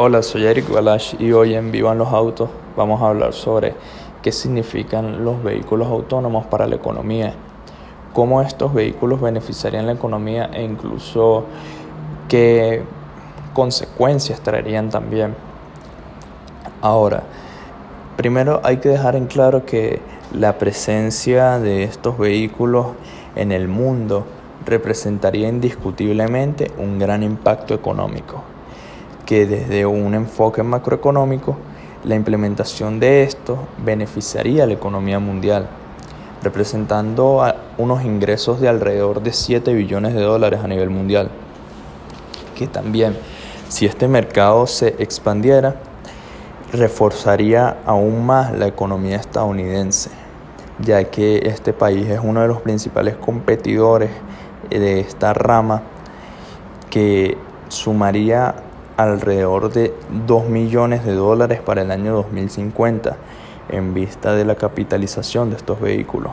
Hola, soy Eric Balash y hoy en Vivan los Autos vamos a hablar sobre qué significan los vehículos autónomos para la economía, cómo estos vehículos beneficiarían la economía e incluso qué consecuencias traerían también. Ahora, primero hay que dejar en claro que la presencia de estos vehículos en el mundo representaría indiscutiblemente un gran impacto económico, que desde un enfoque macroeconómico, la implementación de esto beneficiaría a la economía mundial, representando unos ingresos de alrededor de 7 billones de dólares a nivel mundial, que también, si este mercado se expandiera, reforzaría aún más la economía estadounidense, ya que este país es uno de los principales competidores de esta rama que sumaría alrededor de 2 millones de dólares para el año 2050 en vista de la capitalización de estos vehículos.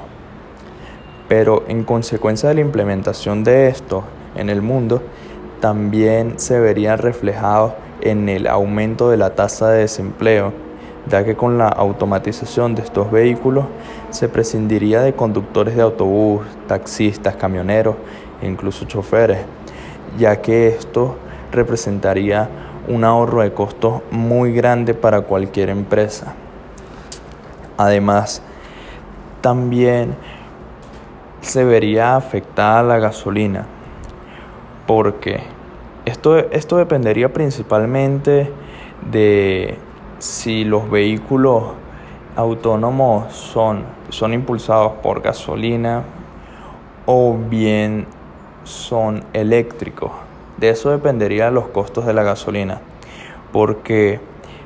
Pero en consecuencia de la implementación de esto en el mundo, también se vería reflejado en el aumento de la tasa de desempleo, ya que con la automatización de estos vehículos se prescindiría de conductores de autobús, taxistas, camioneros e incluso choferes, ya que esto representaría un ahorro de costos muy grande para cualquier empresa. Además, también se vería afectada la gasolina, porque esto, esto dependería principalmente de si los vehículos autónomos son, son impulsados por gasolina o bien son eléctricos. De eso dependerían los costos de la gasolina, porque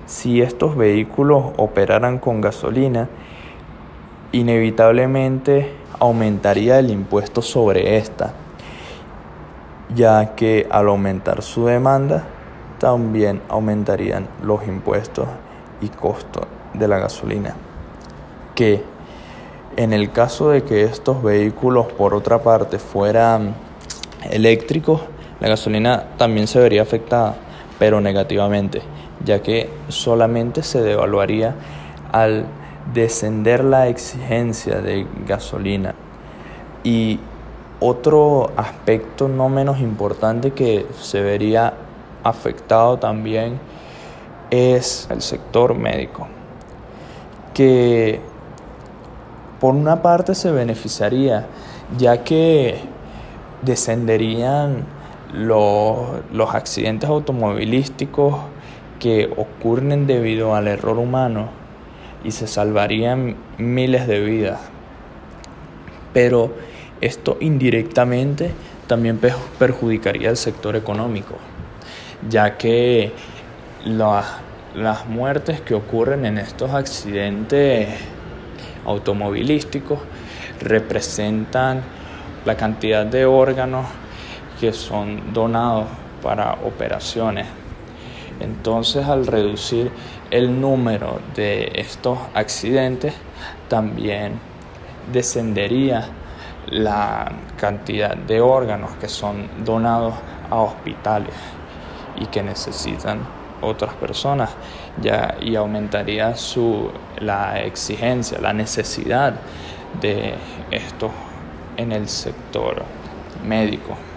si estos vehículos operaran con gasolina, inevitablemente aumentaría el impuesto sobre esta, ya que al aumentar su demanda, también aumentarían los impuestos y costos de la gasolina. Que en el caso de que estos vehículos, por otra parte, fueran eléctricos, la gasolina también se vería afectada, pero negativamente, ya que solamente se devaluaría al descender la exigencia de gasolina. Y otro aspecto no menos importante que se vería afectado también es el sector médico, que por una parte se beneficiaría, ya que descenderían los, accidentes automovilísticos que ocurren debido al error humano y se salvarían miles de vidas. Pero esto indirectamente también perjudicaría al sector económico, ya que las muertes que ocurren en estos accidentes automovilísticos representan la cantidad de órganos que son donados para operaciones. Entonces al reducir el número de estos accidentes, también descendería la cantidad de órganos que son donados a hospitales y que necesitan otras personas ya y aumentaría su la exigencia, la necesidad de estos en el sector médico.